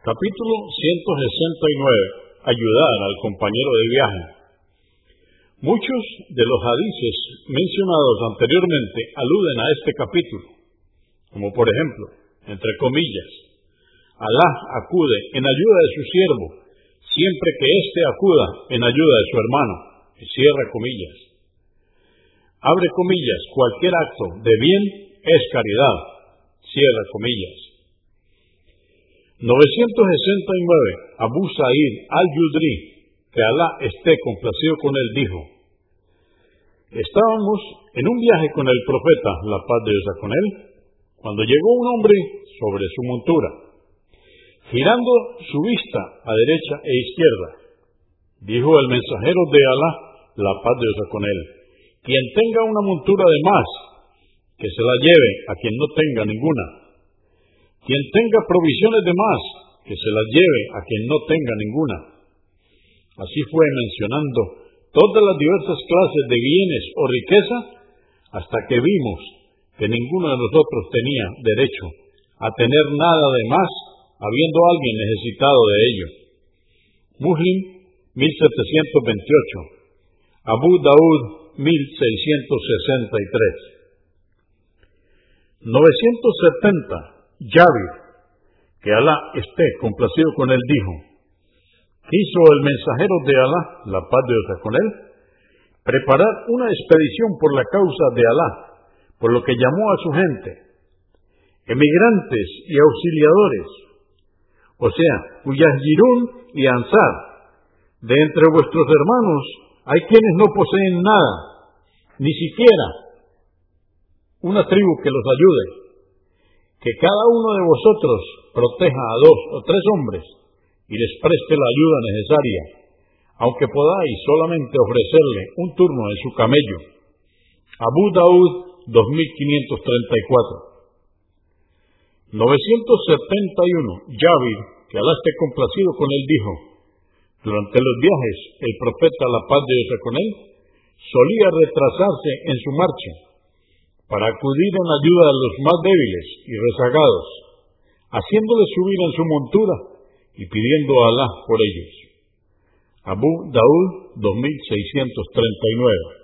Capítulo 169. Ayudar al compañero de viaje. Muchos de los hadices mencionados anteriormente aluden a este capítulo, como por ejemplo, entre comillas, Alá acude en ayuda de su siervo, siempre que éste acuda en ayuda de su hermano, y cierra comillas. Abre comillas, cualquier acto de bien es caridad, cierra comillas. 969. Abu Sa'id al-Yudri, que Alá esté complacido con él, dijo, Estábamos en un viaje con el profeta, la paz de Dios con él, cuando llegó un hombre sobre su montura, girando su vista a derecha e izquierda. Dijo el mensajero de Alá, la paz de Dios con él, quien tenga una montura de más, que se la lleve a quien no tenga ninguna quien tenga provisiones de más, que se las lleve a quien no tenga ninguna. Así fue mencionando todas las diversas clases de bienes o riqueza hasta que vimos que ninguno de nosotros tenía derecho a tener nada de más habiendo alguien necesitado de ello. Muslim 1728, Abu Daud 1663. 970 Yahweh, que Alá esté complacido con él, dijo, quiso el mensajero de Alá, la paz de Dios con él, preparar una expedición por la causa de Alá, por lo que llamó a su gente, emigrantes y auxiliadores, o sea, Uyahirun y Ansar, de entre vuestros hermanos hay quienes no poseen nada, ni siquiera una tribu que los ayude que cada uno de vosotros proteja a dos o tres hombres y les preste la ayuda necesaria, aunque podáis solamente ofrecerle un turno en su camello. Abu Daud 2534 971 Yavir, que Alá complacido con él, dijo, durante los viajes el profeta, la paz de Dios con él, solía retrasarse en su marcha para acudir en ayuda de los más débiles y rezagados, haciéndoles subir en su montura y pidiendo a Alá por ellos. Abu Daud 2639